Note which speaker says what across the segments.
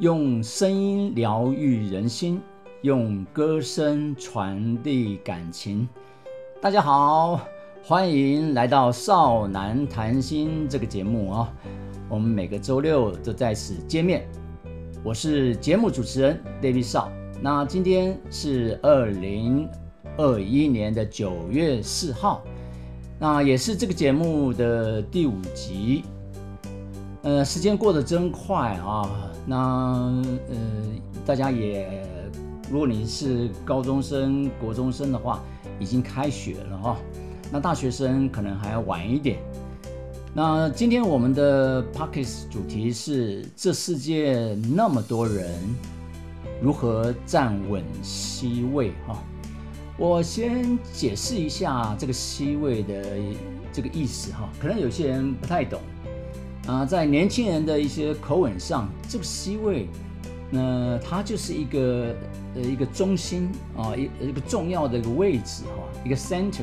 Speaker 1: 用声音疗愈人心，用歌声传递感情。大家好，欢迎来到《少男谈心》这个节目啊！我们每个周六都在此见面。我是节目主持人 David 少。那今天是二零二一年的九月四号，那也是这个节目的第五集。呃，时间过得真快啊！那呃，大家也，如果你是高中生、国中生的话，已经开学了哈。那大学生可能还要晚一点。那今天我们的 p o c k e t 主题是：这世界那么多人，如何站稳 C 位？哈，我先解释一下这个 C 位的这个意思哈，可能有些人不太懂。啊，在年轻人的一些口吻上，这个 C 位，那它就是一个呃一个中心啊，一一个重要的一个位置哈，一个 center，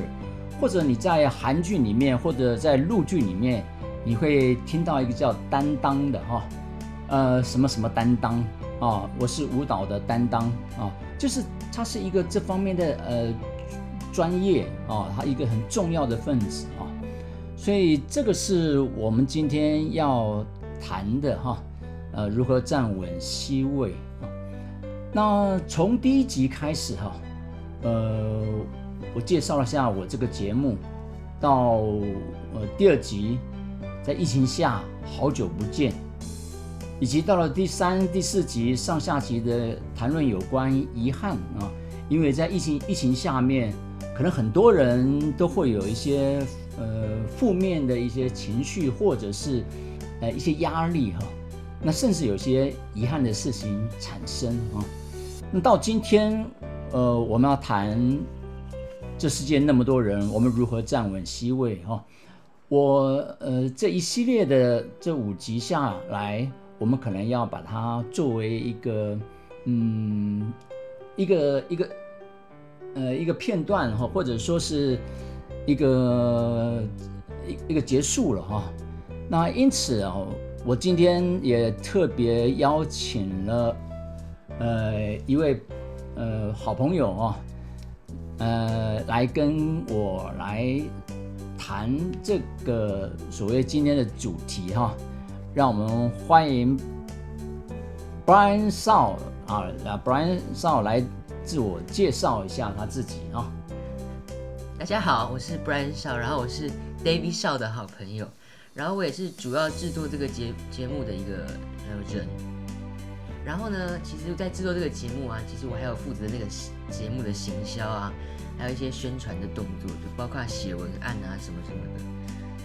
Speaker 1: 或者你在韩剧里面或者在陆剧里面，你会听到一个叫担当的哈，呃什么什么担当啊，我是舞蹈的担当啊，就是他是一个这方面的呃专业啊，他一个很重要的分子啊。所以这个是我们今天要谈的哈，呃，如何站稳 C 位啊？那从第一集开始哈，呃，我介绍了下我这个节目，到呃第二集，在疫情下好久不见，以及到了第三、第四集上下集的谈论有关遗憾啊，因为在疫情疫情下面，可能很多人都会有一些。呃，负面的一些情绪，或者是呃一些压力哈，那甚至有些遗憾的事情产生啊。那到今天，呃，我们要谈这世界那么多人，我们如何站稳 C 位哈？我呃这一系列的这五集下来，我们可能要把它作为一个嗯一个一个呃一个片段哈，或者说是。一个一一个结束了哈，那因此啊，我今天也特别邀请了呃一位呃好朋友啊，呃来跟我来谈这个所谓今天的主题哈，让我们欢迎 Brian Shaw 啊，那 Brian Shaw 来自我介绍一下他自己啊。
Speaker 2: 大家好，我是 Brian 少然后我是 David 少的好朋友，然后我也是主要制作这个节节目的一个呃人。然后呢，其实，在制作这个节目啊，其实我还有负责那个节目的行销啊，还有一些宣传的动作，就包括写文案啊什么什么的。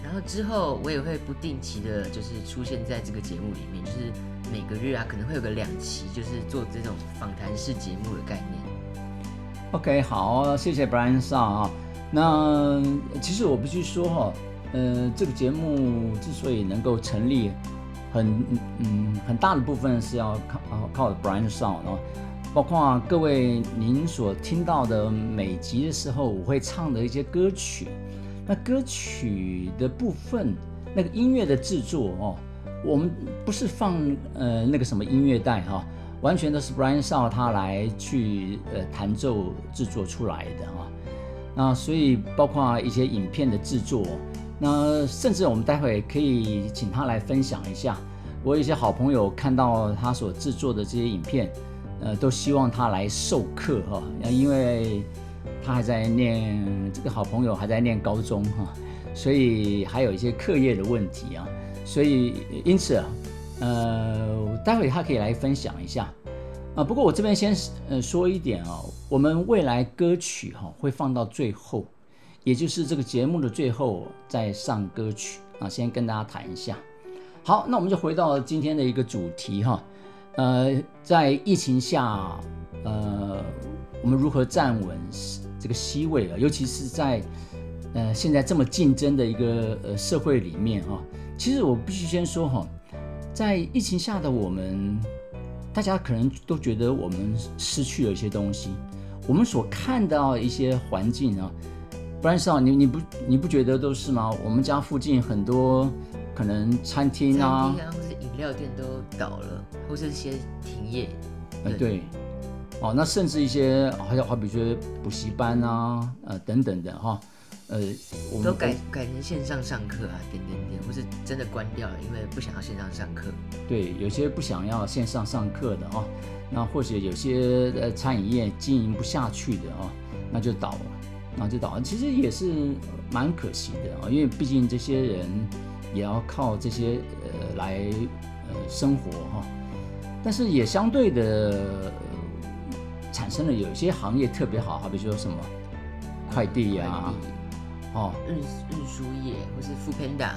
Speaker 2: 然后之后我也会不定期的，就是出现在这个节目里面，就是每个月啊可能会有个两期，就是做这种访谈式节目的概念。
Speaker 1: OK，好，谢谢 Brian Shaw 啊。那其实我必须说哈，呃，这个节目之所以能够成立，很嗯很大的部分是要靠靠 Brian Shaw 哦，包括各位您所听到的每集的时候，我会唱的一些歌曲，那歌曲的部分，那个音乐的制作哦，我们不是放呃那个什么音乐带哈，完全都是 Brian Shaw 他来去呃弹奏制作出来的哈。那所以包括一些影片的制作，那甚至我们待会可以请他来分享一下。我有一些好朋友看到他所制作的这些影片，呃，都希望他来授课哈，因为他还在念这个好朋友还在念高中哈，所以还有一些课业的问题啊，所以因此啊呃，待会他可以来分享一下。啊，不过我这边先呃说一点啊，我们未来歌曲哈会放到最后，也就是这个节目的最后再上歌曲啊，先跟大家谈一下。好，那我们就回到今天的一个主题哈，呃，在疫情下，呃，我们如何站稳这个 C 位啊？尤其是在呃现在这么竞争的一个呃社会里面哈，其实我必须先说哈，在疫情下的我们。大家可能都觉得我们失去了一些东西，我们所看到一些环境啊，不然少你你不你不觉得都是吗？我们家附近很多可能餐厅啊，或者饮
Speaker 2: 料店都倒了，或是一些停业。
Speaker 1: 呃，对，哦，那甚至一些好像好比说补习班啊，呃等等的哈，呃，我们
Speaker 2: 都改改成线上上课啊，点点点，或是真的关掉了，因为不想要线上上课。
Speaker 1: 对，有些不想要线上上课的哦，那或者有些呃餐饮业经营不下去的哦，那就倒了，那就倒了。其实也是蛮可惜的啊，因为毕竟这些人也要靠这些呃来呃生活哈，但是也相对的、呃产生了有一些行业特别好，好比说什么快递啊，哦，
Speaker 2: 运运输业或是 f o o Panda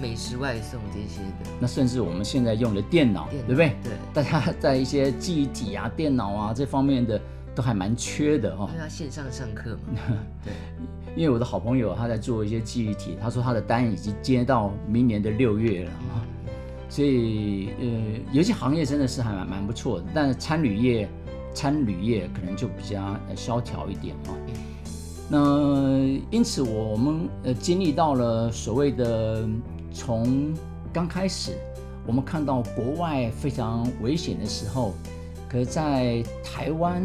Speaker 2: 美食外送这些的，
Speaker 1: 那甚至我们现在用的电脑，对不对？
Speaker 2: 对，
Speaker 1: 大家 在一些记忆体啊、电脑啊这方面的都还蛮缺的哈、
Speaker 2: 因为要线上上课嘛。对，
Speaker 1: 因为我的好朋友他在做一些记忆体，他说他的单已经接到明年的六月了啊，所以呃，有一些行业真的是还蛮蛮不错的，但是餐旅业、餐旅业可能就比较呃萧条一点啊。那因此我们呃经历到了所谓的从刚开始我们看到国外非常危险的时候，可是在台湾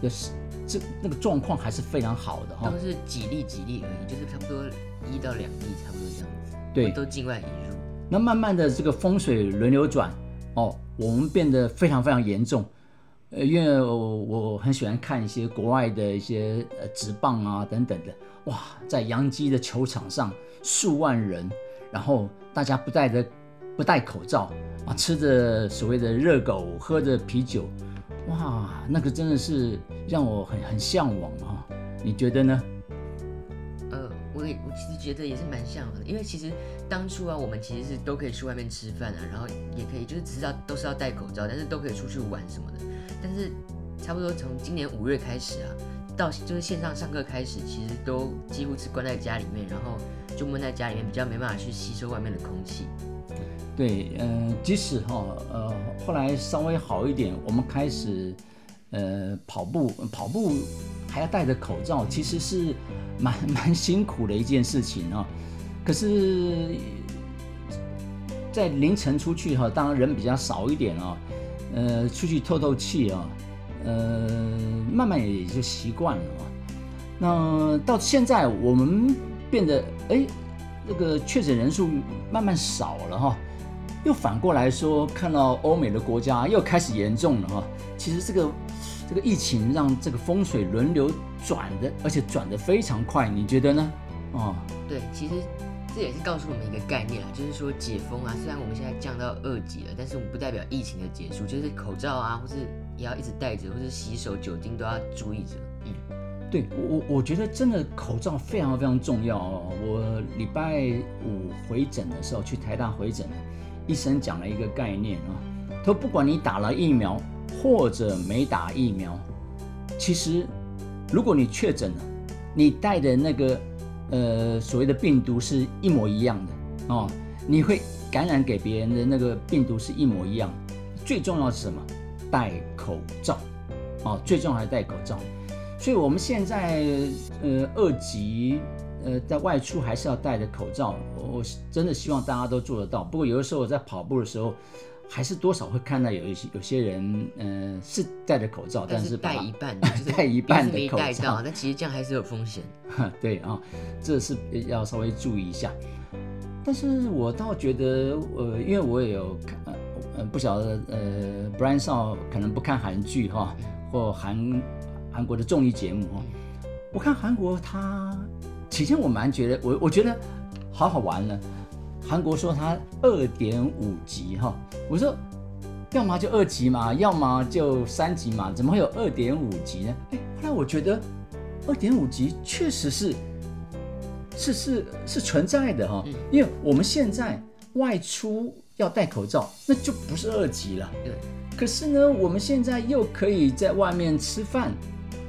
Speaker 1: 的时这那个状况还是非常好的哈、
Speaker 2: 都是几例几例而已，就是差不多一到两例，差不多这样子。
Speaker 1: 对
Speaker 2: 都境外引入。
Speaker 1: 那慢慢的这个风水轮流转哦，我们变得非常非常严重。呃，因为我我很喜欢看一些国外的一些呃职棒啊等等的，哇，在洋基的球场上数万人，然后大家不戴着不戴口罩啊，吃着所谓的热狗，喝着啤酒，哇，那个真的是让我很很向往啊。你觉得呢？
Speaker 2: 呃，我也我其实觉得也是蛮向往的，因为其实当初啊，我们其实是都可以去外面吃饭啊，然后也可以就是只是要都是要戴口罩，但是都可以出去玩什么的。但是差不多从今年五月开始啊，到就是线上上课开始，其实都几乎是关在家里面，然后就闷在家里面，比较没办法去吸收外面的空气。
Speaker 1: 对，呃，即使哈，呃，后来稍微好一点，我们开始，呃，跑步，跑步还要戴着口罩，其实是蛮蛮辛苦的一件事情啊。可是，在凌晨出去哈，当然人比较少一点啊，呃，出去透透气啊，呃，慢慢也就习惯了。那到现在我们变得，哎，那个确诊人数慢慢少了哈。又反过来说，看到欧美的国家又开始严重了哈。其实这个这个疫情让这个风水轮流转的，而且转得非常快，你觉得呢？哦，
Speaker 2: 对，其实这也是告诉我们一个概念啊，就是说解封啊，虽然我们现在降到二级了，但是我们不代表疫情的结束，就是口罩啊，或是也要一直戴着，或是洗手、酒精都要注意着。嗯，
Speaker 1: 对我我我觉得真的口罩非常非常重要哦。我礼拜五回诊的时候去台大回诊，医生讲了一个概念啊，他说不管你打了疫苗或者没打疫苗，其实如果你确诊了，你带的那个呃所谓的病毒是一模一样的哦，你会感染给别人的那个病毒是一模一样。最重要是什么？戴口罩哦，最重要还是戴口罩。所以我们现在呃二级呃在外出还是要戴着口罩，我我真的希望大家都做得到。不过有的时候我在跑步的时候，还是多少会看到有一些有些人嗯、呃是戴着口罩，但
Speaker 2: 但是戴一半的，就是
Speaker 1: 戴一半的口罩
Speaker 2: 戴到，但其实这样还是有风险。
Speaker 1: 对啊，这是要稍微注意一下。但是我倒觉得，呃，因为我也有看，呃，呃不晓得，呃，Brian 少可能不看韩剧哈，或韩韩国的综艺节目哈。我看韩国他，起先我蛮觉得，我我觉得好好玩了。韩国说它二点五级哈，我说要么就二级嘛，要么就三级嘛，怎么会有二点五级呢？哎，后来我觉得二点五级确实是是是是存在的哈、
Speaker 2: 嗯。
Speaker 1: 因为我们现在外出要戴口罩，那就不是二级了。
Speaker 2: 对，
Speaker 1: 可是呢，我们现在又可以在外面吃饭，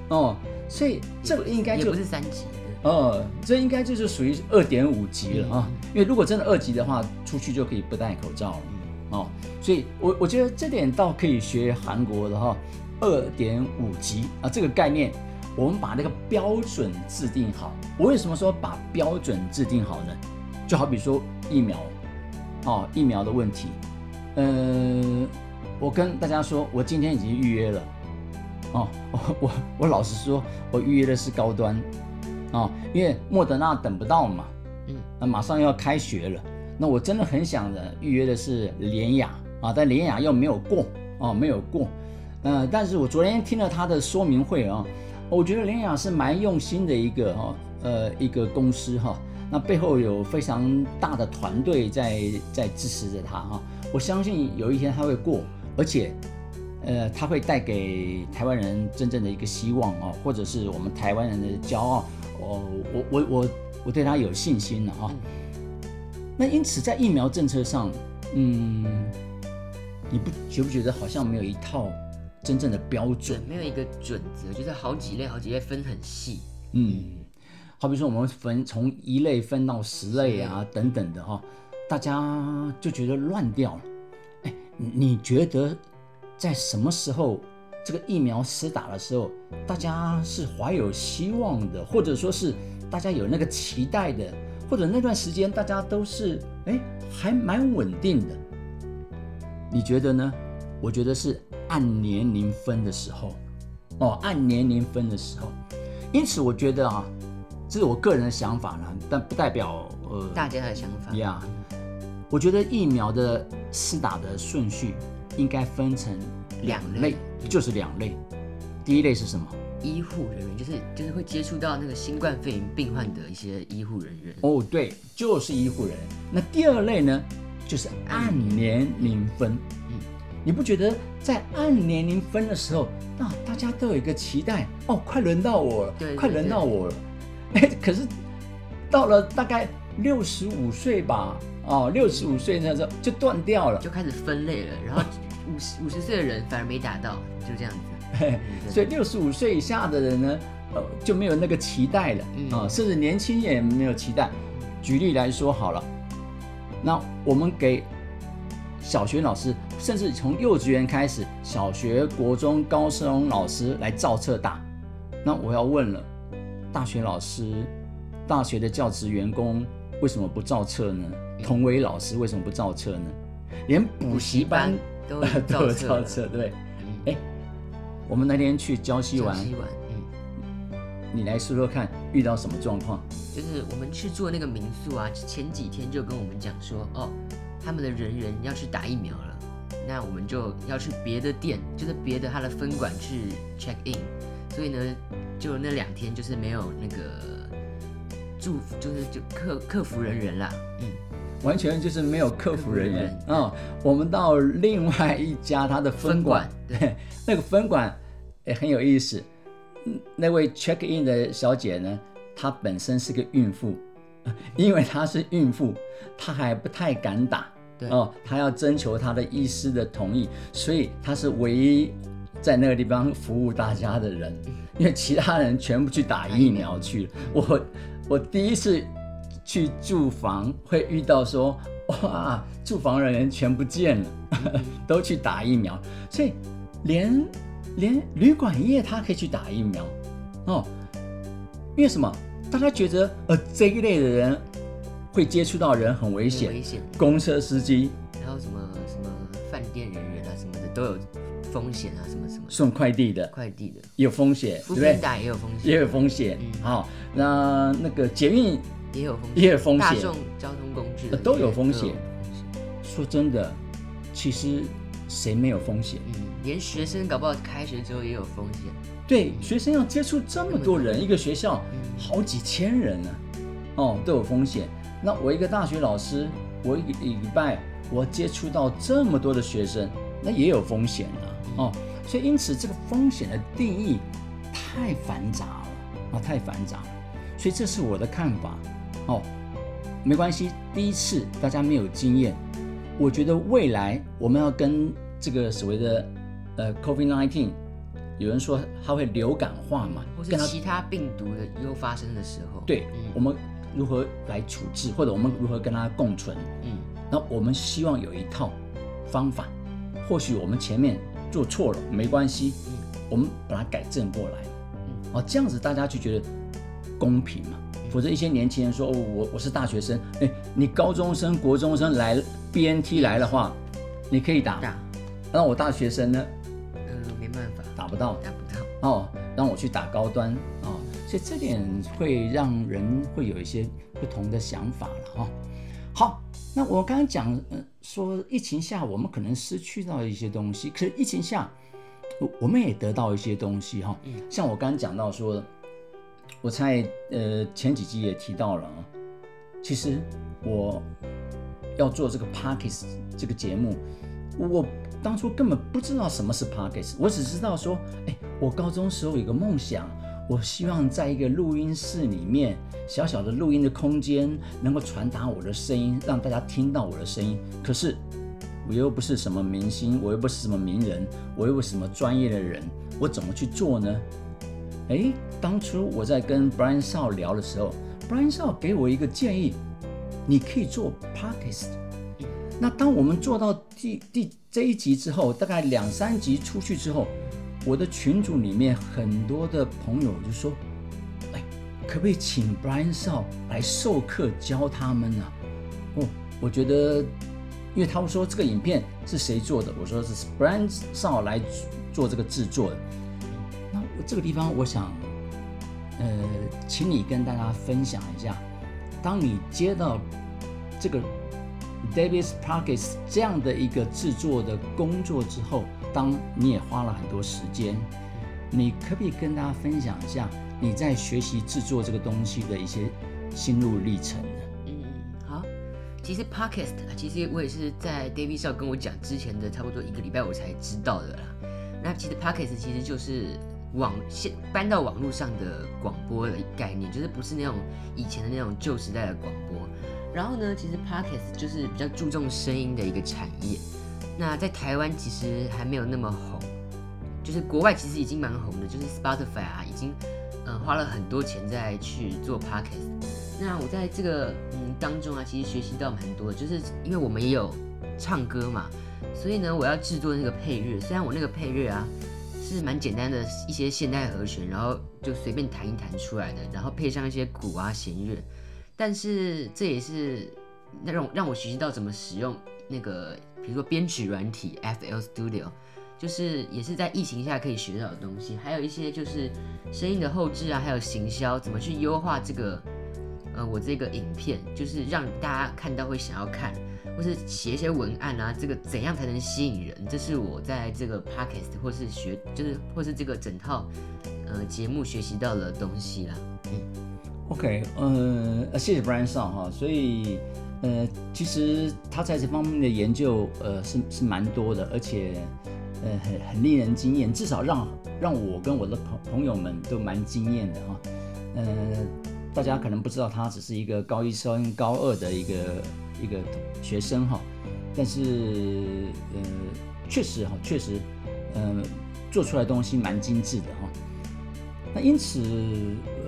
Speaker 1: 哦，所以这个应该就
Speaker 2: 不是三级的。
Speaker 1: 哦，这应该就是属于二点五级了啊。因为如果真的二级的话，出去就可以不戴口罩了哦。所以我我觉得这点倒可以学韩国的哈，二点五级啊这个概念，我们把那个标准制定好。我为什么说把标准制定好呢？就好比说疫苗，哦，疫苗的问题，呃，我跟大家说，我今天已经预约了。哦，我我我老实说，我预约的是高端。哦，因为莫德纳等不到嘛，嗯，那马上要开学了，那我真的很想的预约的是联雅啊，但联雅又没有过哦，没有过。呃，但是我昨天听了他的说明会啊，我觉得联雅是蛮用心的一个哈，呃，一个公司哈，那背后有非常大的团队在在支持着他哈，我相信有一天他会过，而且。呃，他会带给台湾人真正的一个希望哦，或者是我们台湾人的骄傲哦，我我我我对他有信心了哈。那因此在疫苗政策上，嗯，你不觉不觉得好像没有一套真正的标准，
Speaker 2: 没有一个准则，就是好几类好几类分很细。
Speaker 1: 嗯，好比说我们分从一类分到十类啊等等的哈，大家就觉得乱掉了。哎，你觉得？在什么时候这个疫苗施打的时候，大家是怀有希望的，或者说是大家有那个期待的，或者那段时间大家都是哎还蛮稳定的。你觉得呢？我觉得是按年龄分的时候，哦，按年龄分的时候。因此，我觉得啊，这是我个人的想法呢，但不代表
Speaker 2: 呃大家的想法。
Speaker 1: 呀，我觉得疫苗的施打的顺序。应该分成两类，就是两类。第一类是什么？
Speaker 2: 医护人员，就是就是会接触到那个新冠肺炎病患的一些医护人员。
Speaker 1: 哦，对，就是医护人员。那第二类呢，就是按年龄分。嗯，你不觉得在按年龄分的时候，那大家都有一个期待？哦，快轮到我了，快轮到我了。哎，可是到了大概六十五岁吧。哦，六十五岁那时候就断掉了，
Speaker 2: 就开始分类了。然后五十五十岁的人反而没达到，就这样子。
Speaker 1: 所以六十五岁以下的人呢，呃，就没有那个期待了啊，甚至年轻也没有期待。举例来说好了，那我们给小学老师，甚至从幼稚园开始，小学、国中、高中老师来造册打。那我要问了，大学老师、大学的教职员工为什么不造册呢？同为老师，为什么不造册呢？连补习班
Speaker 2: 都 都
Speaker 1: 造册，对。哎，我们那天去礁溪玩，
Speaker 2: 嗯，
Speaker 1: 你来说说看，遇到什么状况？
Speaker 2: 就是我们去住那个民宿啊，前几天就跟我们讲说，哦，他们的人人要去打疫苗了，那我们就要去别的店，就是别的他的分馆去 check in，所以呢，就那两天就是没有那个祝福，就是就客客服人员啦，嗯。
Speaker 1: 完全就是没有客服人员啊！我们到另外一家他的分馆，对，那个分馆也很有意思。那位 check in 的小姐呢，她本身是个孕妇，因为她是孕妇，她还不太敢打，
Speaker 2: 对
Speaker 1: 哦，她要征求她的医师的同意，所以她是唯一在那个地方服务大家的人，因为其他人全部去打疫苗去了。我我第一次。去住房会遇到说 哇，住房人员全不见了，都去打疫苗，所以连连旅馆业他可以去打疫苗哦，因为什么？大家觉得呃这一类的人会接触到人很危险，
Speaker 2: 危险。
Speaker 1: 公车司机，
Speaker 2: 还有什么什么饭店人员啊什么的都有风险啊，什么什么
Speaker 1: 送快递的，
Speaker 2: 快递的
Speaker 1: 有风险，对不对？
Speaker 2: 打也有风险，
Speaker 1: 也有风险。好，那那个捷运。
Speaker 2: 也有风
Speaker 1: 险，也有风险。大
Speaker 2: 众交通工具
Speaker 1: 都有风险。说真的，其实谁没有风险？
Speaker 2: 嗯，连学生搞不好开学之后也有风险。
Speaker 1: 对，学生要接触这么多人，一个学校好几千人呢，哦，都有风险。那我一个大学老师，我一个礼拜我接触到这么多的学生，那也有风险啊，哦，所以因此这个风险的定义太繁杂了啊，太繁杂了。所以这是我的看法。哦，没关系，第一次大家没有经验，我觉得未来我们要跟这个所谓的呃 COVID-19，有人说它会流感化嘛，
Speaker 2: 或是其他病毒的又发生的时候，
Speaker 1: 对，我们如何来处置，或者我们如何跟它共存？嗯，那我们希望有一套方法，或许我们前面做错了没关系，嗯，我们把它改正过来，嗯，哦，这样子大家就觉得公平嘛。否则，一些年轻人说：“哦，我我是大学生，哎，你高中生、国中生来 BNT 来的话，你可以打，
Speaker 2: 打，
Speaker 1: 那我大学生呢
Speaker 2: 嗯、没办法，
Speaker 1: 打不到
Speaker 2: 打不到。
Speaker 1: 哦，让我去打高端哦，所以这点会让人会有一些不同的想法了哈、哦。好，那我刚刚讲呃说疫情下我们可能失去到一些东西，可是疫情下我我们也得到一些东西哈、像我刚刚讲到说，我在呃前几集也提到了啊，其实我要做这个 Parkes 这个节目，我当初根本不知道什么是 Parkes，我只知道说，哎，我高中时候有个梦想，我希望在一个录音室里面，小小的录音的空间，能够传达我的声音，让大家听到我的声音。可是我又不是什么明星，我又不是什么名人，我又不是什么专业的人，我怎么去做呢？哎，当初我在跟 Brian Shaw 聊的时候，Brian Shaw 给我一个建议，你可以做 Podcast。那当我们做到第第这一集之后，大概两三集出去之后，我的群组里面很多的朋友就说：“哎，可不可以请 Brian Shaw 来授课教他们呢、哦，我觉得，因为他们说这个影片是谁做的，我说是 Brian Shaw 来做这个制作的。这个地方，我想，呃，请你跟大家分享一下，当你接到这个 Davis Parkes 这样的一个制作的工作之后，当你也花了很多时间，你可不可以跟大家分享一下你在学习制作这个东西的一些心路历程呢？
Speaker 2: 嗯，好。其实 podcast 啊，其实我也是在 David 少跟我讲之前的差不多一个礼拜我才知道的啦。那其实 podcast 其实就是网现搬到网络上的广播的概念，就是不是那种以前的那种旧时代的广播。然后呢，其实 podcast 就是比较注重声音的一个产业。那在台湾其实还没有那么红，就是国外其实已经蛮红的，就是 Spotify 啊，已经嗯、花了很多钱在去做 podcast。那我在这个嗯当中啊，其实学习到蛮多的，就是因为我们也有唱歌嘛，所以呢，我要制作那个配乐。虽然我那个配乐啊是蛮简单的一些现代和弦，然后就随便弹一弹出来的，然后配上一些鼓啊弦乐，但是这也是那种让我学习到怎么使用那个，比如说编曲软体 FL Studio。就是也是在疫情下可以学到的东西，还有一些就是声音的后置啊，还有行销，怎么去优化这个呃我这个影片，就是让大家看到会想要看，或是写一些文案啊，这个怎样才能吸引人？这是我在这个 podcast 或是学，就是或是这个整套呃节目学习到的东西啦。
Speaker 1: 嗯 OK，呃，呃谢谢 Brian Shaw 哈，所以呃，其实他在这方面的研究呃是是蛮多的，而且呃很很令人惊艳，至少让让我跟我的朋朋友们都蛮惊艳的哈。呃，大家可能不知道他只是一个高一升高二的一个一个学生哈，但是呃确实哈，确实呃做出来东西蛮精致的哈。那因此，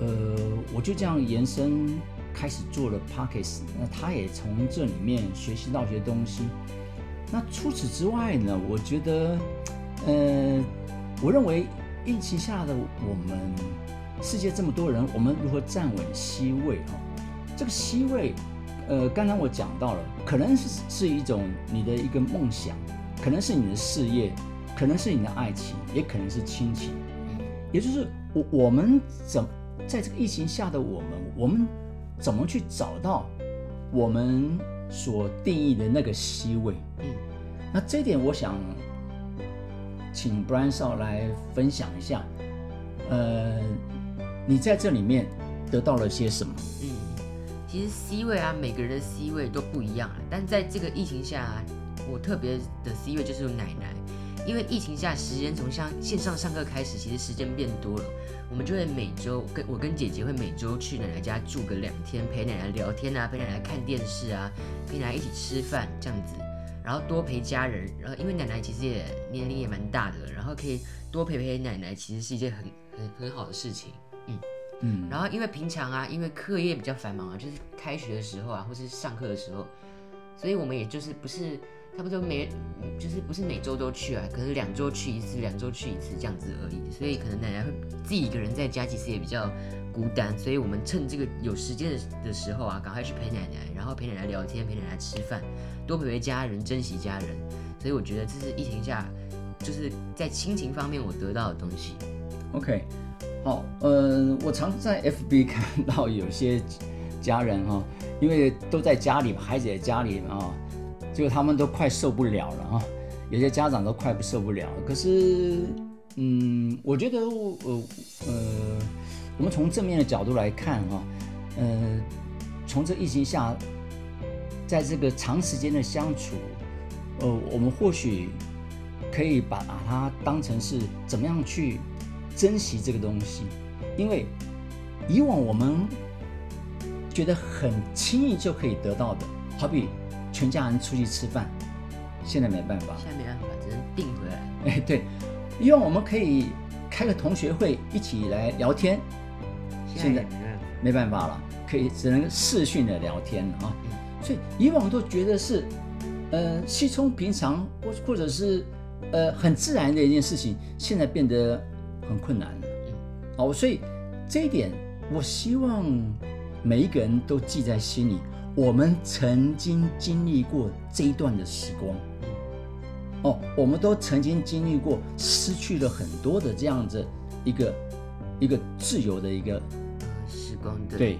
Speaker 1: 呃，我就这样延伸开始做了 Pockets，那他也从这里面学习到一些东西。那除此之外呢，我觉得，呃，我认为疫情下的我们，世界这么多人，我们如何站稳 C 位哈、这个 C 位，呃，刚才我讲到了，可能是是一种你的一个梦想，可能是你的事业，可能是你的爱情，也可能是亲情。也就是我我们怎在这个疫情下的我们，我们怎么去找到我们所定义的那个 C 位？
Speaker 2: 嗯，
Speaker 1: 那这一点我想请 Brian Shaw 来分享一下。呃，你在这里面得到了些什么？
Speaker 2: 嗯，其实 C 位啊，每个人的 C 位都不一样了。但在这个疫情下、我特别的 C 位就是奶奶，因为疫情下时间从像线上上课开始，其实时间变多了，我们就会每周跟我跟姐姐会每周去奶奶家住个两天，陪奶奶聊天啊，陪奶奶看电视啊，陪奶奶一起吃饭这样子。然后多陪家人，然后因为奶奶其实也年龄也蛮大的，然后可以多陪陪奶奶，其实是一件很很很好的事情。
Speaker 1: 嗯，
Speaker 2: 然后因为平常啊，因为课业比较繁忙啊，就是开学的时候啊，或是上课的时候，所以我们也就是不是差不多每嗯就是不是每周都去啊，可能两周去一次，两周去一次这样子而已。所以可能奶奶会自己一个人在家，其实也比较孤单，所以我们趁这个有时间的的时候啊，赶快去陪奶奶，然后陪奶奶聊天，陪奶奶吃饭。多陪陪家人，珍惜家人。所以我觉得这是疫情下，就是在亲情方面我得到的东西。
Speaker 1: OK，哦，呃，我常在 FB 看到有些家人哈、因为都在家里，孩子也在家里嘛啊，结果他们都快受不了了啊，有些家长都快不受不了。可是，嗯，我觉得呃呃，我们从正面的角度来看哈、呃，从这疫情下，在这个长时间的相处，呃，我们或许可以把把它当成是怎么样去珍惜这个东西，因为以往我们觉得很轻易就可以得到的，好比全家人出去吃饭，现在没办法。
Speaker 2: 现在没办法，只能订回来。
Speaker 1: 哎，对，以往我们可以开个同学会一起来聊天，现在
Speaker 2: 也没办法。
Speaker 1: 没办法了，可以只能视讯的聊天了啊。所以以往都觉得是，呃，稀松平常或或者是呃很自然的一件事情，现在变得很困难的。哦，所以这一点，我希望每一个人都记在心里。我们曾经经历过这一段的时光，哦，我们都曾经经历过失去了很多的这样子一个一个自由的一个
Speaker 2: 呃时光的
Speaker 1: 对，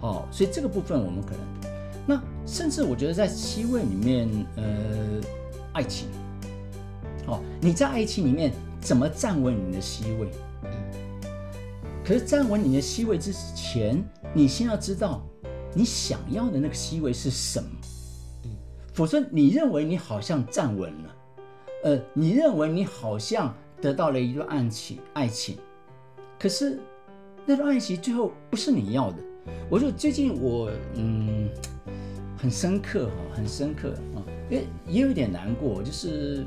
Speaker 1: 哦、所以这个部分我们可能，那甚至我觉得在七位里面，呃，爱情，哦，你在爱情里面怎么站稳你的 C 位？可是站稳你的 C 位之前，你先要知道你想要的那个 C 位是什么，否则你认为你好像站稳了，呃，你认为你好像得到了一段爱情，爱情，可是那段爱情最后不是你要的。我就最近我嗯很深刻哈，很深刻啊，也也有点难过，就是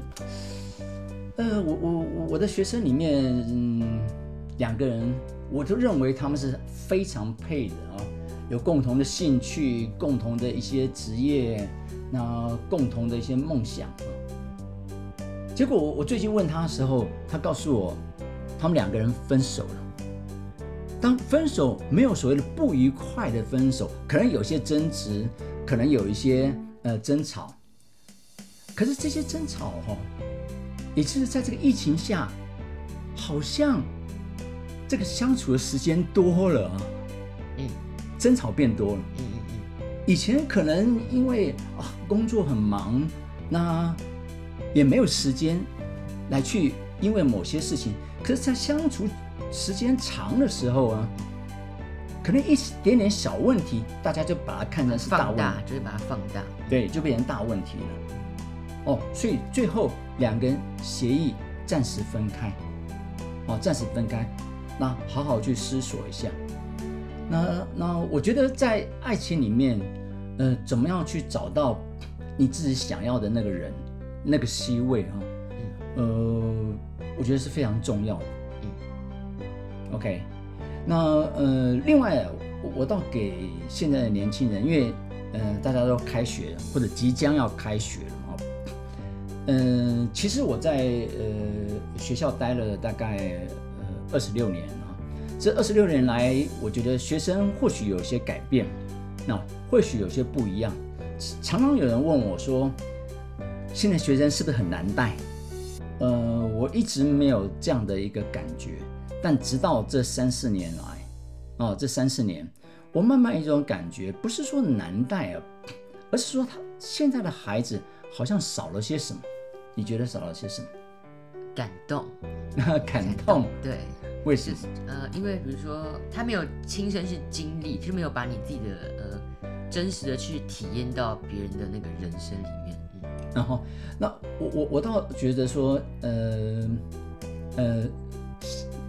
Speaker 1: 呃我我我我的学生里面嗯两个人，我都认为他们是非常配的啊，有共同的兴趣，共同的一些职业，那共同的一些梦想啊。结果我我最近问他的时候，他告诉我，他们两个人分手了。当分手没有所谓的不愉快的分手，可能有些争执，可能有一些呃争吵，可是这些争吵哈、也就是在这个疫情下，好像这个相处的时间多了啊，
Speaker 2: 嗯
Speaker 1: 争吵变多了。
Speaker 2: 嗯嗯嗯，
Speaker 1: 以前可能因为啊工作很忙，那也没有时间来去因为某些事情，可是，在相处时间长的时候啊，可能一点点小问题，大家就把它看成是大问题，
Speaker 2: 放大就是把它放大。
Speaker 1: 对，就变成大问题了。哦，所以最后两个人协议暂时分开，哦，暂时分开，那好好去思索一下。那那我觉得在爱情里面，呃，怎么样去找到你自己想要的那个人，那个 C 位哈、呃，我觉得是非常重要的。OK，那呃，另外我我倒给现在的年轻人，因为呃大家都开学了，或者即将要开学了嘛，嗯、其实我在呃学校待了大概呃二十六年啊，这二十六年来，我觉得学生或许有些改变，那或许有些不一样。常常有人问我说，现在学生是不是很难带？呃，我一直没有这样的一个感觉，但直到这三四年来，哦，这三四年，我慢慢一种感觉，不是说难带啊，而是说他现在的孩子好像少了些什么。你觉得少了些什么？
Speaker 2: 感动，
Speaker 1: 感动？
Speaker 2: 对，
Speaker 1: 为什么？
Speaker 2: 呃，因为比如说他没有亲身去经历，就没有把你自己的呃真实的去体验到别人的那个人生里面。嗯，
Speaker 1: 然后，那我我我倒觉得说，呃呃，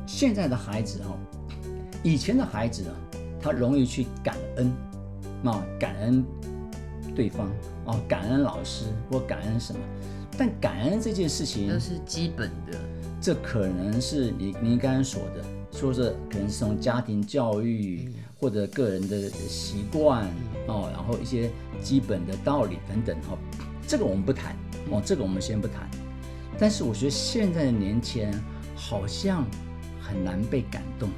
Speaker 1: 现在的孩子哈、以前的孩子啊，他容易去感恩，啊，感恩对方啊，感恩老师或感恩什么，但感恩这件事情
Speaker 2: 都，是基本的。
Speaker 1: 这可能是你您刚刚说的，说是可能是从家庭教育或者个人的习惯哦，然后一些基本的道理等等哦、这个我们不谈哦，这个我们先不谈。但是我觉得现在的年轻人好像很难被感动，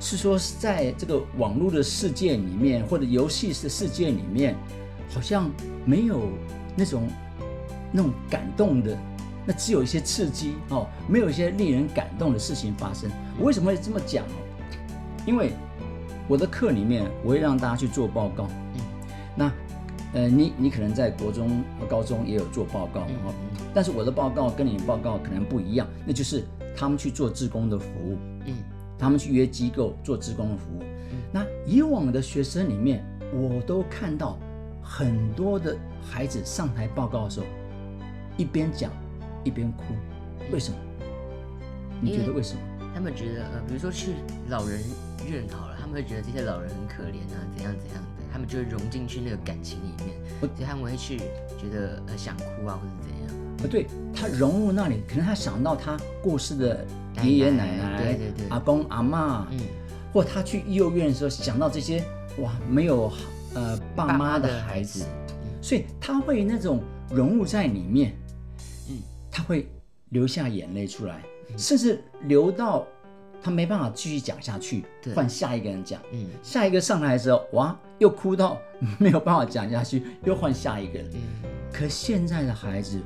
Speaker 1: 是说是在这个网络的世界里面或者游戏的世界里面，好像没有那种那种感动的，那只有一些刺激哦，没有一些令人感动的事情发生。我为什么会这么讲哦？因为我的课里面，我会让大家去做报告。嗯，那呃，你你可能在国中和高中也有做报告哦，但是我的报告跟你报告可能不一样，那就是他们去做志工的服务。嗯，他们去约机构做志工的服务。那以往的学生里面，我都看到很多的孩子上台报告的时候，一边讲一边哭，为什么？你觉得为什么？
Speaker 2: 他们觉得呃，比如说去老人院好了，他们会觉得这些老人很可怜啊，怎样怎样的，他们就会融进去那个感情里面，所以他们会去觉得呃想哭啊，或者怎样。
Speaker 1: 呃，对他融入那里，可能他想到他过世的爷爷奶奶、
Speaker 2: 对对对，
Speaker 1: 阿公阿妈，嗯。或他去幼儿园的时候想到这些哇，没有呃爸妈的孩子，所以他会那种融入在里面，嗯，他会流下眼泪出来，甚至流到他没办法继续讲下去，换下一个人讲，嗯，下一个上来的时候哇，又哭到没有办法讲下去，又换下一个人。可现在的孩子，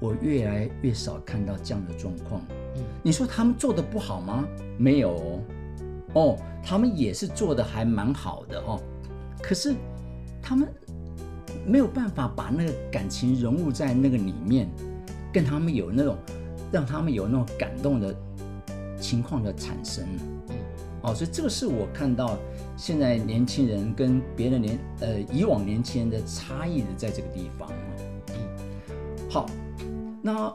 Speaker 1: 我越来越少看到这样的状况。嗯，你说他们做的不好吗？没有。哦，他们也是做的还蛮好的哦，可是他们没有办法把那个感情融入在那个里面，跟他们有那种让他们有那种感动的情况的产生。哦，所以这个是我看到现在年轻人跟别的年呃以往年轻人的差异的在这个地方。好，那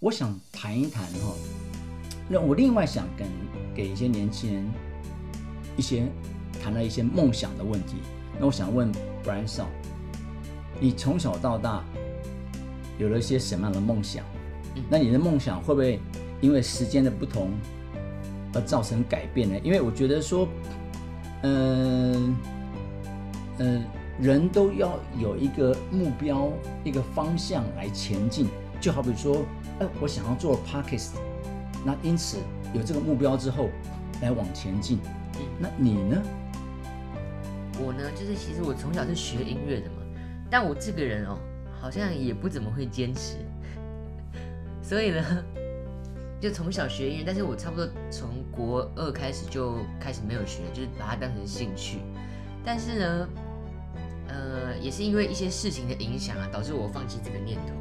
Speaker 1: 我想谈一谈哈，那我另外想跟。给一些年轻人一些谈了一些梦想的问题。那我想问 Brian Shaw，你从小到大有了一些什么样的梦想？那你的梦想会不会因为时间的不同而造成改变呢？因为我觉得说，嗯嗯，人都要有一个目标、一个方向来前进。就好比说，哎，我想要做 Parkes，那因此。有这个目标之后，来往前进。那你呢？
Speaker 2: 我呢，就是其实我从小是学音乐的嘛，但我这个人哦，好像也不怎么会坚持。所以呢，就从小学音乐，但是我差不多从国二开始就开始没有学，就是把它当成兴趣。但是呢，呃，也是因为一些事情的影响啊，导致我放弃这个念头。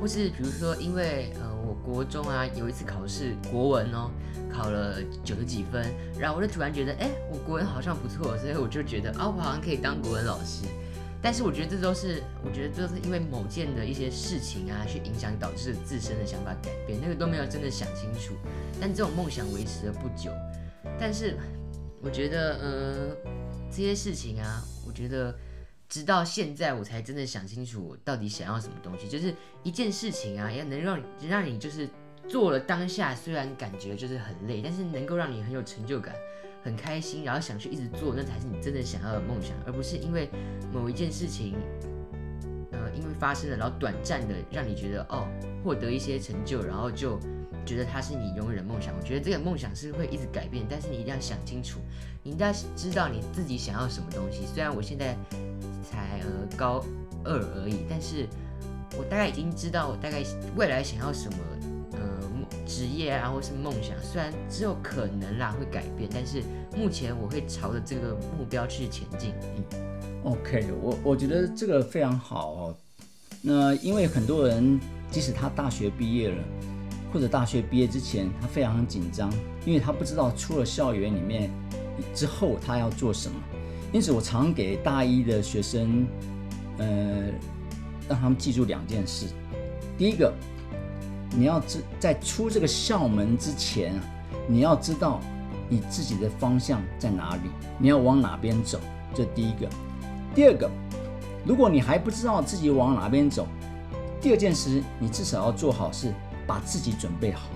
Speaker 2: 或是比如说，因为呃，我国中啊有一次考试国文哦。考了九十几分，然后我就突然觉得，哎，我国文好像不错，所以我就觉得，啊，我好像可以当国文老师。但是我觉得这都是，我觉得这都是因为某件的一些事情啊，去影响导致自身的想法改变，那个都没有真的想清楚。但这种梦想维持了不久，但是我觉得，呃，这些事情啊，我觉得直到现在我才真的想清楚，我到底想要什么东西。就是一件事情啊，要能让让你就是。做了当下虽然感觉就是很累，但是能够让你很有成就感、很开心，然后想去一直做，那才是你真的想要的梦想，而不是因为某一件事情，呃，因为发生了，然后短暂的让你觉得哦，获得一些成就，然后就觉得它是你永远的梦想。我觉得这个梦想是会一直改变，但是你一定要想清楚，你一定要知道你自己想要什么东西。虽然我现在才呃高二而已，但是我大概已经知道我大概未来想要什么。职业啊，或是梦想，虽然只有可能啦会改变，但是目前我会朝着这个目标去前进。
Speaker 1: 嗯，OK，我我觉得这个非常好哦。那因为很多人，即使他大学毕业了，或者大学毕业之前，他非常紧张，因为他不知道出了校园里面之后他要做什么。因此，我常给大一的学生，呃，让他们记住两件事。第一个。你要知在出这个校门之前啊，你要知道你自己的方向在哪里，你要往哪边走，这第一个。第二个，如果你还不知道自己往哪边走，第二件事你至少要做好是把自己准备好，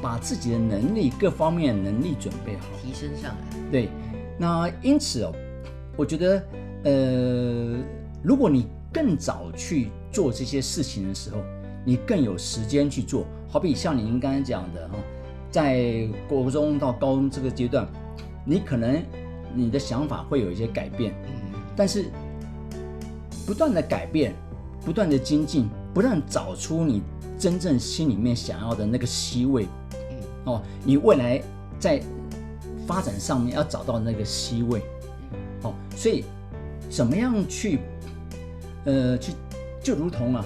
Speaker 1: 把自己的能力各方面能力准备好，
Speaker 2: 提升上来。
Speaker 1: 对，那因此哦，我觉得呃，如果你更早去做这些事情的时候。你更有时间去做，好比像您刚才讲的哈，在国中到高中这个阶段，你可能你的想法会有一些改变，但是不断的改变，不断的精进，不断找出你真正心里面想要的那个 C 位，哦，你未来在发展上面要找到那个 C 位，哦，所以怎么样去，呃，去就如同啊，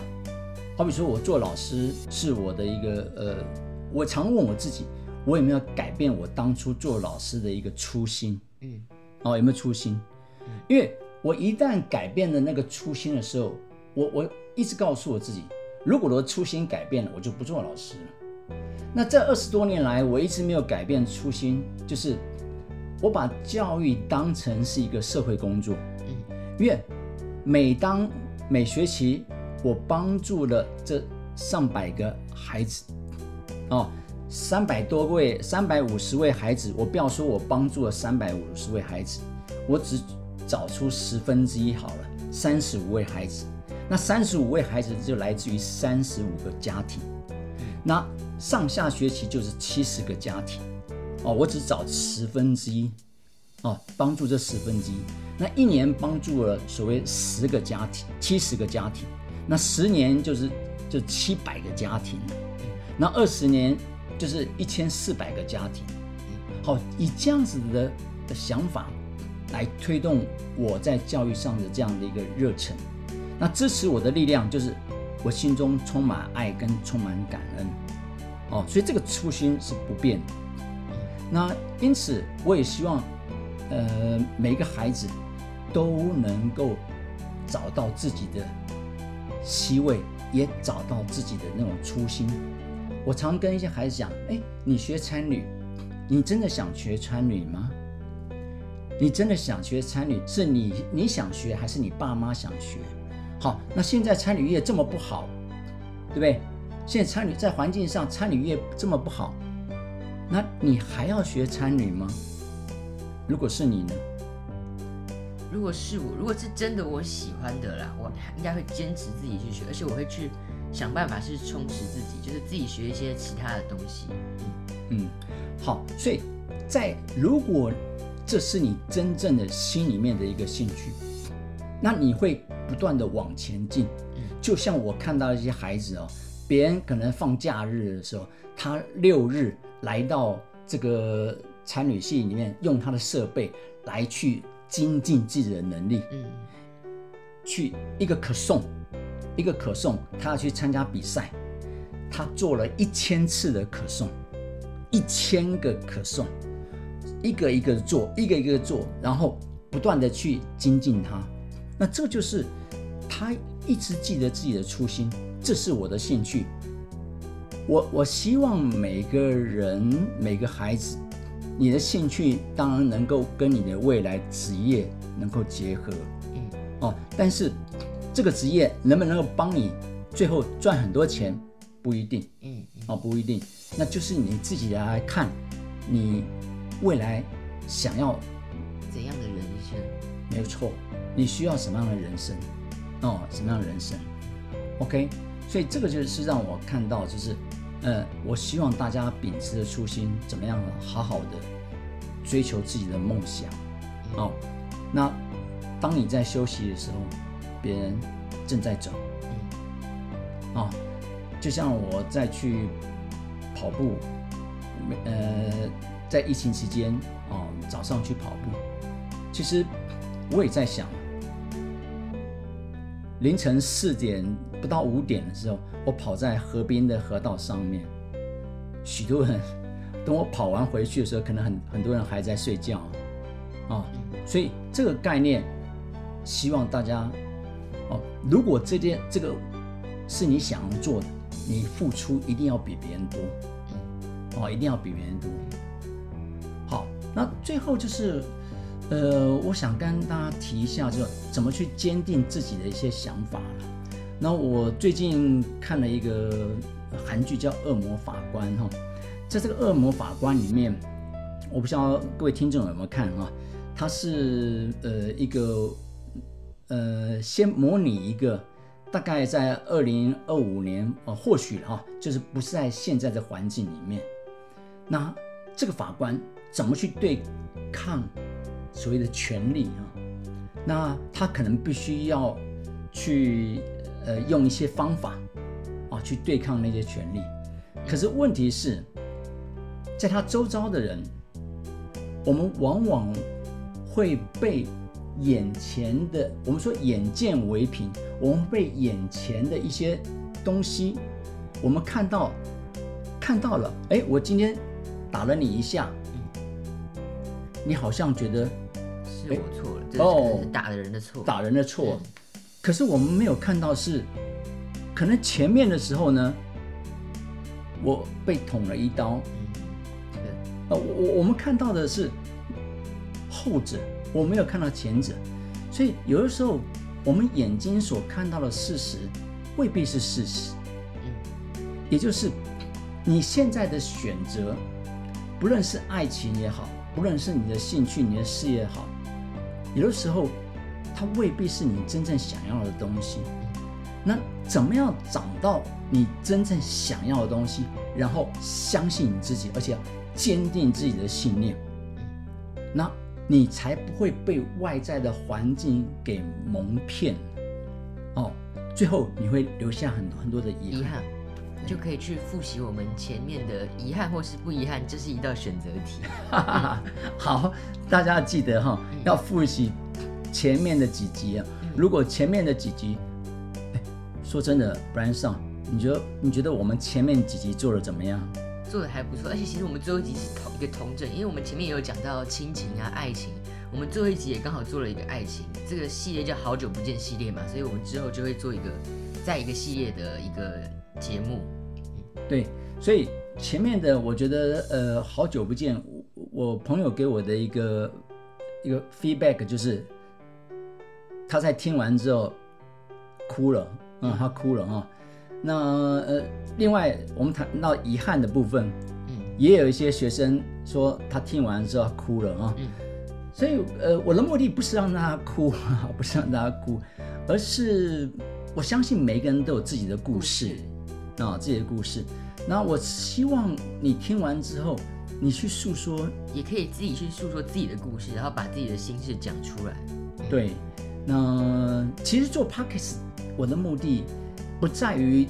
Speaker 1: 好比说我做老师是我的一个呃，我常问我自己，我有没有改变我当初做老师的一个初心？嗯，哦，有没有初心？因为我一旦改变了那个初心的时候，我我一直告诉我自己，如果我的初心改变了，我就不做老师了。那这二十多年来，我一直没有改变初心，就是我把教育当成是一个社会工作。嗯，因为每当每学期我帮助了这上百个孩子，哦，三百多位、三百五十位孩子，我不要说我帮助了三百五十位孩子，我只。找出十分之一好了，三十五位孩子，那三十五位孩子就来自于三十五个家庭，那上下学期就是七十个家庭，哦，我只找十分之一，哦，帮助这十分之一，那一年帮助了所谓十个家庭，七十个家庭，那十年就是就七百个家庭，那二十年就是一千四百个家庭，好，以这样子的的想法。来推动我在教育上的这样的一个热忱，那支持我的力量就是我心中充满爱跟充满感恩，哦，所以这个初心是不变的。那因此我也希望，呃，每一个孩子都能够找到自己的 C 位，也找到自己的那种初心。我常跟一些孩子讲，哎，你学参旅，你真的想学参旅吗？你真的想学餐旅，是你你想学，还是你爸妈想学？好，那现在餐旅业这么不好，对不对？现在餐旅在环境上，餐旅业这么不好，那你还要学餐旅吗？如果是你呢？
Speaker 2: 如果是我，如果是真的我喜欢的啦，我应该会坚持自己去学，而且我会去想办法去充实自己，就是自己学一些其他的东西。
Speaker 1: 嗯，好，所以在如果。这是你真正的心里面的一个兴趣，那你会不断的往前进。就像我看到一些孩子哦，别人可能放假日的时候，他六日来到这个参旅系里面，用他的设备来去精进自己的能力。嗯，去一个可颂，一个可颂，他要去参加比赛，他做了一千次的可颂，一千个可颂。一个一个做，一个一个做，然后不断的去精进他。那这就是他一直记得自己的初心，这是我的兴趣。我我希望每个人每个孩子，你的兴趣当然能够跟你的未来职业能够结合。嗯，哦，但是这个职业能不能够帮你最后赚很多钱，不一定。嗯，哦，不一定。那就是你自己来看，你。未来想要
Speaker 2: 怎样的人生？
Speaker 1: 没有错，你需要什么样的人生？哦，什么样的人生？OK，所以这个就是让我看到，就是，呃，我希望大家秉持着初心，怎么样好好的追求自己的梦想？哦，那当你在休息的时候，别人正在走。啊，就像我在去跑步，呃。在疫情期间，哦，早上去跑步，其实我也在想，凌晨四点不到五点的时候，我跑在河边的河道上面，许多人等我跑完回去的时候，可能很很多人还在睡觉，啊，所以这个概念，希望大家，哦，如果这件这个是你想要做的，你付出一定要比别人多，哦，一定要比别人多。好那最后就是，呃，我想跟大家提一下，就怎么去坚定自己的一些想法了。那我最近看了一个韩剧叫《恶魔法官》哈，在这个《恶魔法官》里面，我不知道各位听众有没有看哈，它是呃一个呃先模拟一个大概在二零二五年呃或许哈，就是不是在现在的环境里面，那这个法官。怎么去对抗所谓的权力啊？那他可能必须要去呃用一些方法啊去对抗那些权利。可是问题是，在他周遭的人，我们往往会被眼前的我们说眼见为凭，我们被眼前的一些东西，我们看到看到了，哎，我今天打了你一下，你好像觉得
Speaker 2: 是我错了，这可能是打的人的错，
Speaker 1: 打人的错。可是我们没有看到是，可能前面的时候呢，我被捅了一刀。呃，我我我们看到的是后者，我没有看到前者，所以有的时候我们眼睛所看到的事实未必是事实。嗯，也就是你现在的选择，不论是爱情也好，不论是你的兴趣、你的事业好，有的时候它未必是你真正想要的东西。那怎么样找到你真正想要的东西，然后相信你自己，而且。坚定自己的信念，那你才不会被外在的环境给蒙骗哦。最后你会留下很多很多的遗憾，
Speaker 2: 就可以去复习我们前面的遗憾或是不遗憾，这是一道选择题。
Speaker 1: 好，大家要记得哈，要复习前面的几集啊。如果前面的几集，说真的，Brian Song，你觉得你觉得我们前面几集做的怎么样？
Speaker 2: 做的还不错，而且其实我们最后一集是同一个同整，因为我们前面也有讲到亲情啊、爱情，我们最后一集也刚好做了一个爱情，这个系列叫好久不见系列嘛，所以我们之后就会做一个再一个系列的一个节目。
Speaker 1: 对，所以前面的我觉得呃好久不见，我朋友给我的一个一个 feedback 就是他在听完之后哭了，嗯，他哭了啊。那呃，另外我们谈到遗憾的部分，嗯，也有一些学生说他听完之后哭了啊，嗯，所以呃，我的目的不是让大家哭，不是让大家哭，而是我相信每一个人都有自己的故事啊，自己的故事。那我希望你听完之后，你去诉说，
Speaker 2: 也可以自己去诉说自己的故事，然后把自己的心事讲出来。
Speaker 1: 对，那其实做 podcast 我的目的。不在于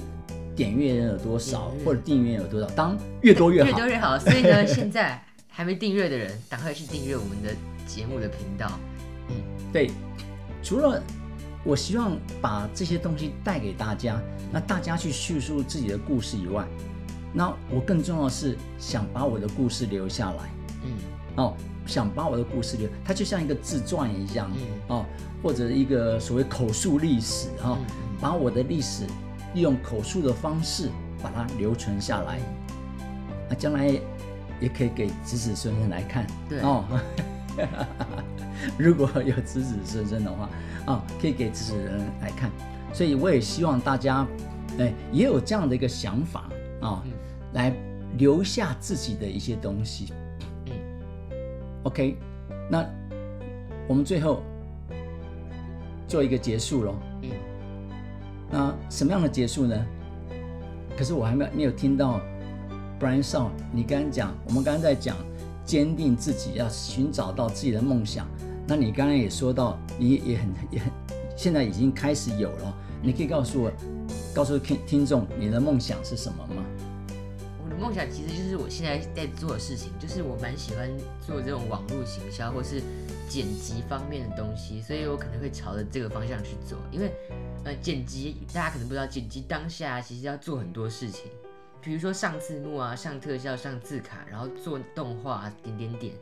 Speaker 1: 点阅人有多少，或者订阅有多少，当越多越好，
Speaker 2: 越多越好。所以呢，现在还没订阅的人，赶快去订阅我们的节目的频道。
Speaker 1: 嗯，对。除了我希望把这些东西带给大家，那大家去叙述自己的故事以外，那我更重要的是想把我的故事留下来。嗯，哦，想把我的故事留，它就像一个自传一样，哦，或者一个所谓口述历史，哈，把我的历史。利用口述的方式把它留存下来，那将来也可以给子子孙孙来看。
Speaker 2: 对哦，
Speaker 1: 如果有子子孙孙的话，啊，可以给子子人来看。所以我也希望大家，哎，也有这样的一个想法啊，来留下自己的一些东西。嗯，OK，那我们最后做一个结束喽。嗯。那什么样的结束呢？可是我还没有没有听到，Brian Shaw，你刚刚讲，我们刚刚在讲坚定自己要寻找到自己的梦想。那你刚刚也说到，你也很也很现在已经开始有了。你可以告诉我，告诉听听众，你的梦想是什么吗？
Speaker 2: 梦想其实就是我现在在做的事情，就是我蛮喜欢做这种网络行销或是剪辑方面的东西，所以我可能会朝着这个方向去做，因为。呃，剪辑大家可能不知道，剪辑当下其实要做很多事情，比如说上字幕啊、上特效、上字卡，然后做动画点点点。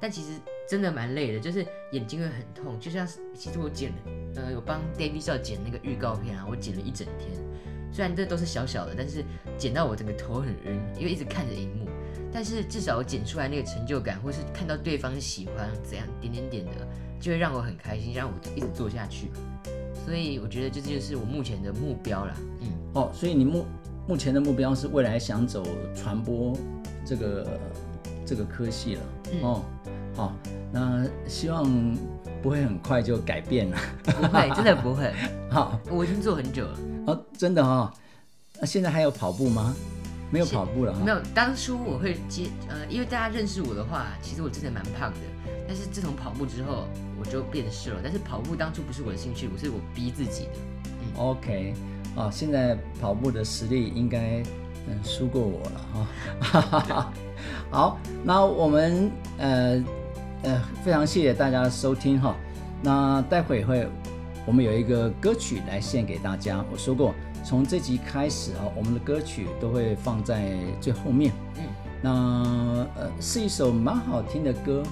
Speaker 2: 但其实真的蛮累的，就是眼睛会很痛。就像其实我剪了，呃，有帮 David 少剪那个预告片啊，我剪了一整天。虽然这都是小小的，但是剪到我整个头很晕，因为一直看着荧幕。但是至少我剪出来那个成就感，或是看到对方喜欢怎样点点点的，就会让我很开心，让我一直做下去。所以我觉得这就是我目前的目标了。
Speaker 1: 嗯，哦，所以你目目前的目标是未来想走传播这个这个科系了。哦，好，那希望不会很快就改变了。
Speaker 2: 不会，真的不会。
Speaker 1: 好，
Speaker 2: 我已经做很久了。哦，
Speaker 1: 真的哈。那现在还有跑步吗？没有跑步了哈。
Speaker 2: 没有，当初我会接呃，因为大家认识我的话，其实我真的蛮胖的。但是自从跑步之后，我就变瘦了。但是跑步当初不是我的兴趣，我是我逼自己的。
Speaker 1: 嗯，OK，啊，现在跑步的实力应该嗯输过我了哈。好，那我们呃呃非常谢谢大家的收听哈。那待会会我们有一个歌曲来献给大家。我说过，从这集开始啊，我们的歌曲都会放在最后面。嗯，那呃是一首蛮好听的歌。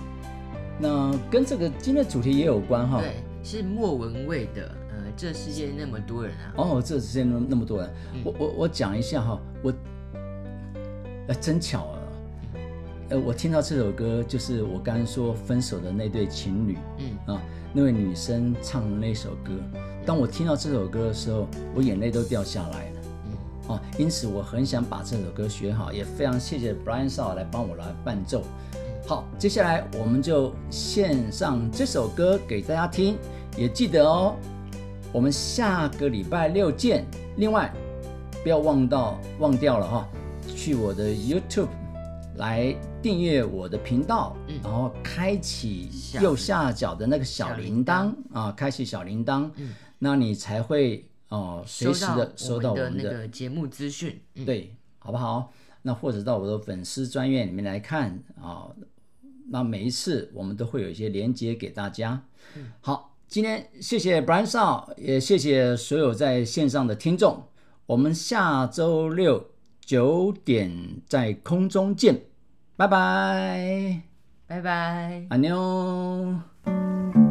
Speaker 1: 那跟这个今天的主题也有关哈，
Speaker 2: 对，是莫文蔚的，呃，这世界那么多人啊，
Speaker 1: 哦，这世界那那么多人，我我我讲一下哈，我，呃，真巧啊，呃，我听到这首歌就是我刚刚说分手的那对情侣，嗯啊，那位女生唱的那首歌，当我听到这首歌的时候，我眼泪都掉下来了，嗯，啊，因此我很想把这首歌学好，也非常谢谢 Brian Shaw 来帮我来伴奏。好，接下来我们就献上这首歌给大家听，也记得哦，我们下个礼拜六见。另外，不要忘到忘掉了哈，去我的 YouTube 来订阅我的频道，然后开启右下角的那个小铃铛啊，开启小铃铛，那你才会哦随时的收到我们
Speaker 2: 的节目资讯，
Speaker 1: 对，好不好？那或者到我的粉丝专页里面来看啊。那每一次我们都会有一些连接给大家。好，今天谢谢 Brian Shaw，也谢谢所有在线上的听众。我们下周六九点在空中见，拜拜，
Speaker 2: 拜拜，
Speaker 1: 阿妞。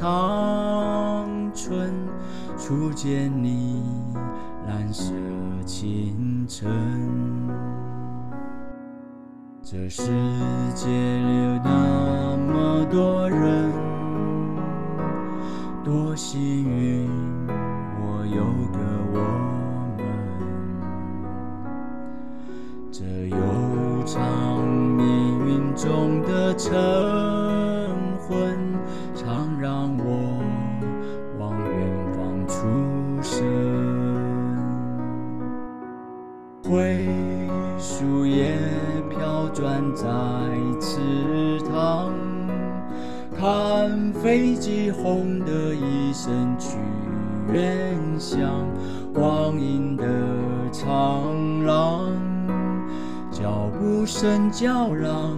Speaker 1: 长春初见你蓝色清晨。这世界有那么多人，叫嚷，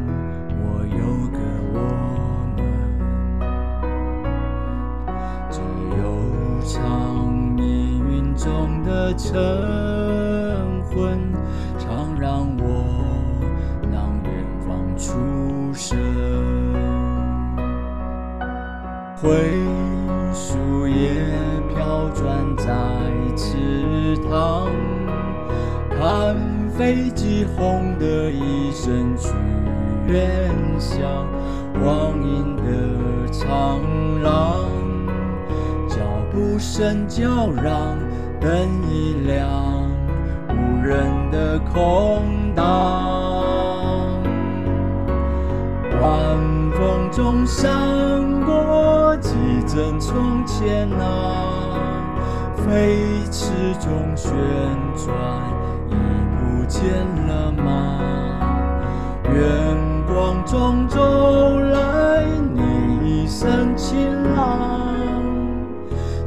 Speaker 1: 脚步声叫嚷，灯一亮，无人的空荡。晚风中闪过几帧从前啊，飞驰中旋转，已不见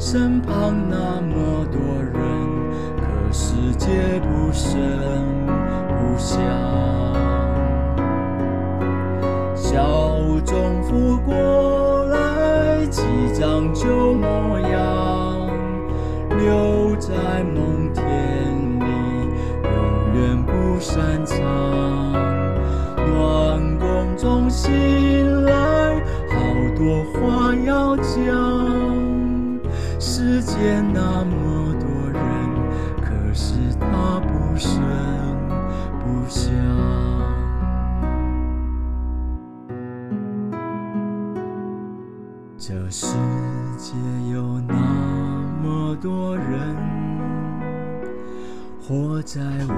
Speaker 1: 身旁那么多人，可世界不声不响。小钟拂过来几张旧模样，留在梦田里，永远不散场。暖宫中醒来，好多话要讲。见那么多人，可是他不声不响。这世界有那么多人，活在我